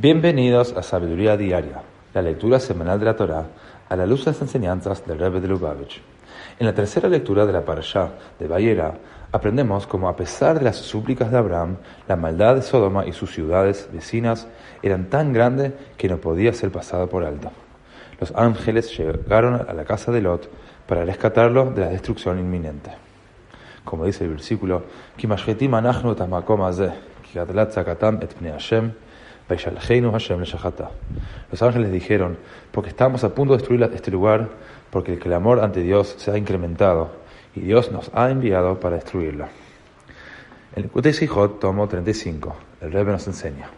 Bienvenidos a Sabiduría Diaria, la lectura semanal de la Torá a la luz de las enseñanzas del Rebbe de Lubavitch. En la tercera lectura de la Parashá de Bayera, aprendemos cómo a pesar de las súplicas de Abraham, la maldad de Sodoma y sus ciudades vecinas eran tan grande que no podía ser pasada por alto. Los ángeles llegaron a la casa de Lot para rescatarlo de la destrucción inminente. Como dice el versículo, los ángeles dijeron, porque estamos a punto de destruir este lugar, porque el clamor ante Dios se ha incrementado, y Dios nos ha enviado para destruirlo. En el Sijot, tomo 35, el Rebbe nos enseña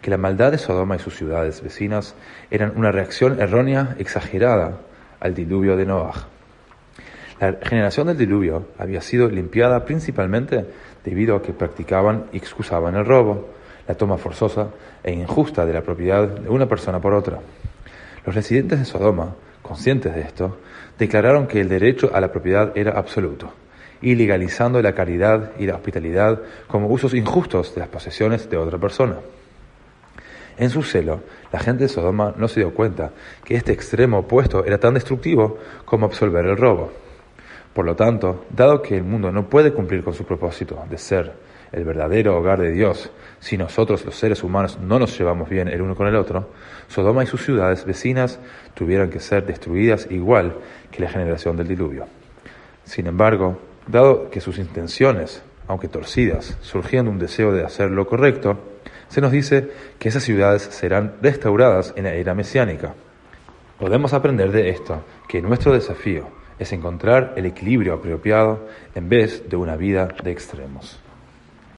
que la maldad de Sodoma y sus ciudades vecinas eran una reacción errónea, exagerada, al diluvio de Noah. La generación del diluvio había sido limpiada principalmente debido a que practicaban y excusaban el robo, la toma forzosa e injusta de la propiedad de una persona por otra. Los residentes de Sodoma, conscientes de esto, declararon que el derecho a la propiedad era absoluto, ilegalizando la caridad y la hospitalidad como usos injustos de las posesiones de otra persona. En su celo, la gente de Sodoma no se dio cuenta que este extremo opuesto era tan destructivo como absolver el robo. Por lo tanto, dado que el mundo no puede cumplir con su propósito de ser el verdadero hogar de Dios, si nosotros los seres humanos no nos llevamos bien el uno con el otro, Sodoma y sus ciudades vecinas tuvieron que ser destruidas igual que la generación del diluvio. Sin embargo, dado que sus intenciones, aunque torcidas, surgían de un deseo de hacer lo correcto, se nos dice que esas ciudades serán restauradas en la era mesiánica. Podemos aprender de esto que nuestro desafío es encontrar el equilibrio apropiado en vez de una vida de extremos.